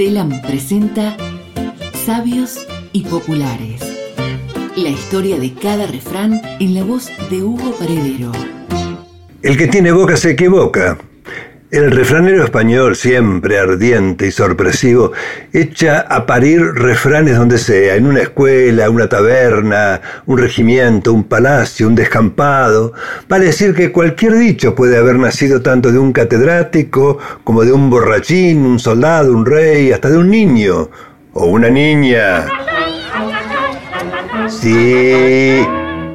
Telam presenta Sabios y Populares. La historia de cada refrán en la voz de Hugo Paredero. El que tiene boca se equivoca. El refranero español, siempre ardiente y sorpresivo, echa a parir refranes donde sea, en una escuela, una taberna, un regimiento, un palacio, un descampado. Vale decir que cualquier dicho puede haber nacido tanto de un catedrático como de un borrachín, un soldado, un rey, hasta de un niño o una niña. Sí,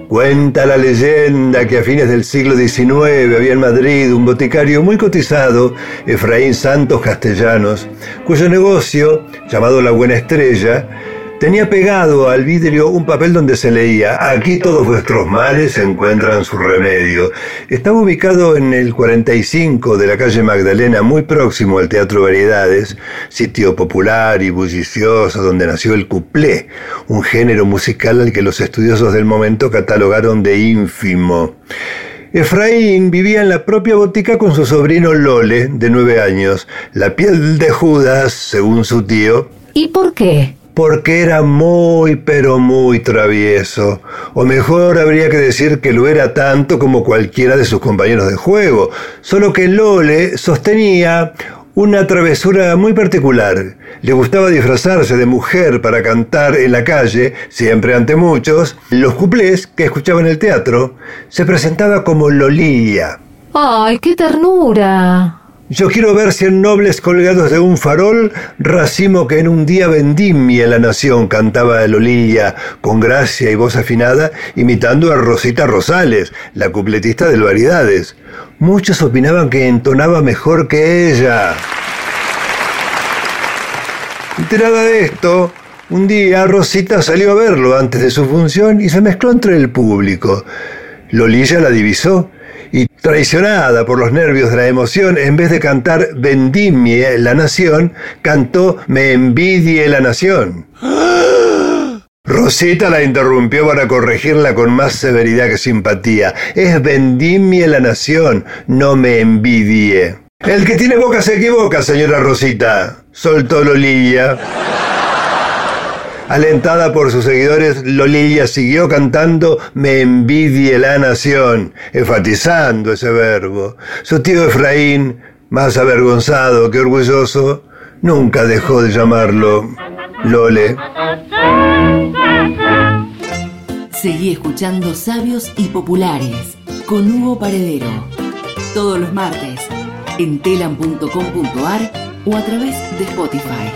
Cuenta la leyenda que a fines del siglo XIX había en Madrid un boticario muy cotizado, Efraín Santos Castellanos, cuyo negocio, llamado La Buena Estrella, Tenía pegado al vidrio un papel donde se leía, aquí todos vuestros males encuentran su remedio. Estaba ubicado en el 45 de la calle Magdalena, muy próximo al Teatro Variedades, sitio popular y bullicioso donde nació el cuplé, un género musical al que los estudiosos del momento catalogaron de ínfimo. Efraín vivía en la propia botica con su sobrino Lole, de nueve años, la piel de Judas, según su tío. ¿Y por qué? Porque era muy pero muy travieso, o mejor habría que decir que lo era tanto como cualquiera de sus compañeros de juego, solo que Lole sostenía una travesura muy particular. Le gustaba disfrazarse de mujer para cantar en la calle, siempre ante muchos, los cuplés que escuchaba en el teatro. Se presentaba como Lolía. ¡Ay, qué ternura! Yo quiero ver cien nobles colgados de un farol, racimo que en un día vendimia la nación, cantaba Lolilla, con gracia y voz afinada, imitando a Rosita Rosales, la cupletista del Variedades. Muchos opinaban que entonaba mejor que ella. Enterada de esto, un día Rosita salió a verlo antes de su función y se mezcló entre el público. Lolilla la divisó traicionada por los nervios de la emoción, en vez de cantar Vendimie la nación, cantó Me envidie la nación. Rosita la interrumpió para corregirla con más severidad que simpatía. Es vendimie la nación, no me envidie. El que tiene boca se equivoca, señora Rosita, soltó Lolilla. Alentada por sus seguidores, Lolilla siguió cantando Me envidie la nación, enfatizando ese verbo. Su tío Efraín, más avergonzado que orgulloso, nunca dejó de llamarlo Lole. Seguí escuchando Sabios y Populares con Hugo Paredero. Todos los martes en telam.com.ar o a través de Spotify.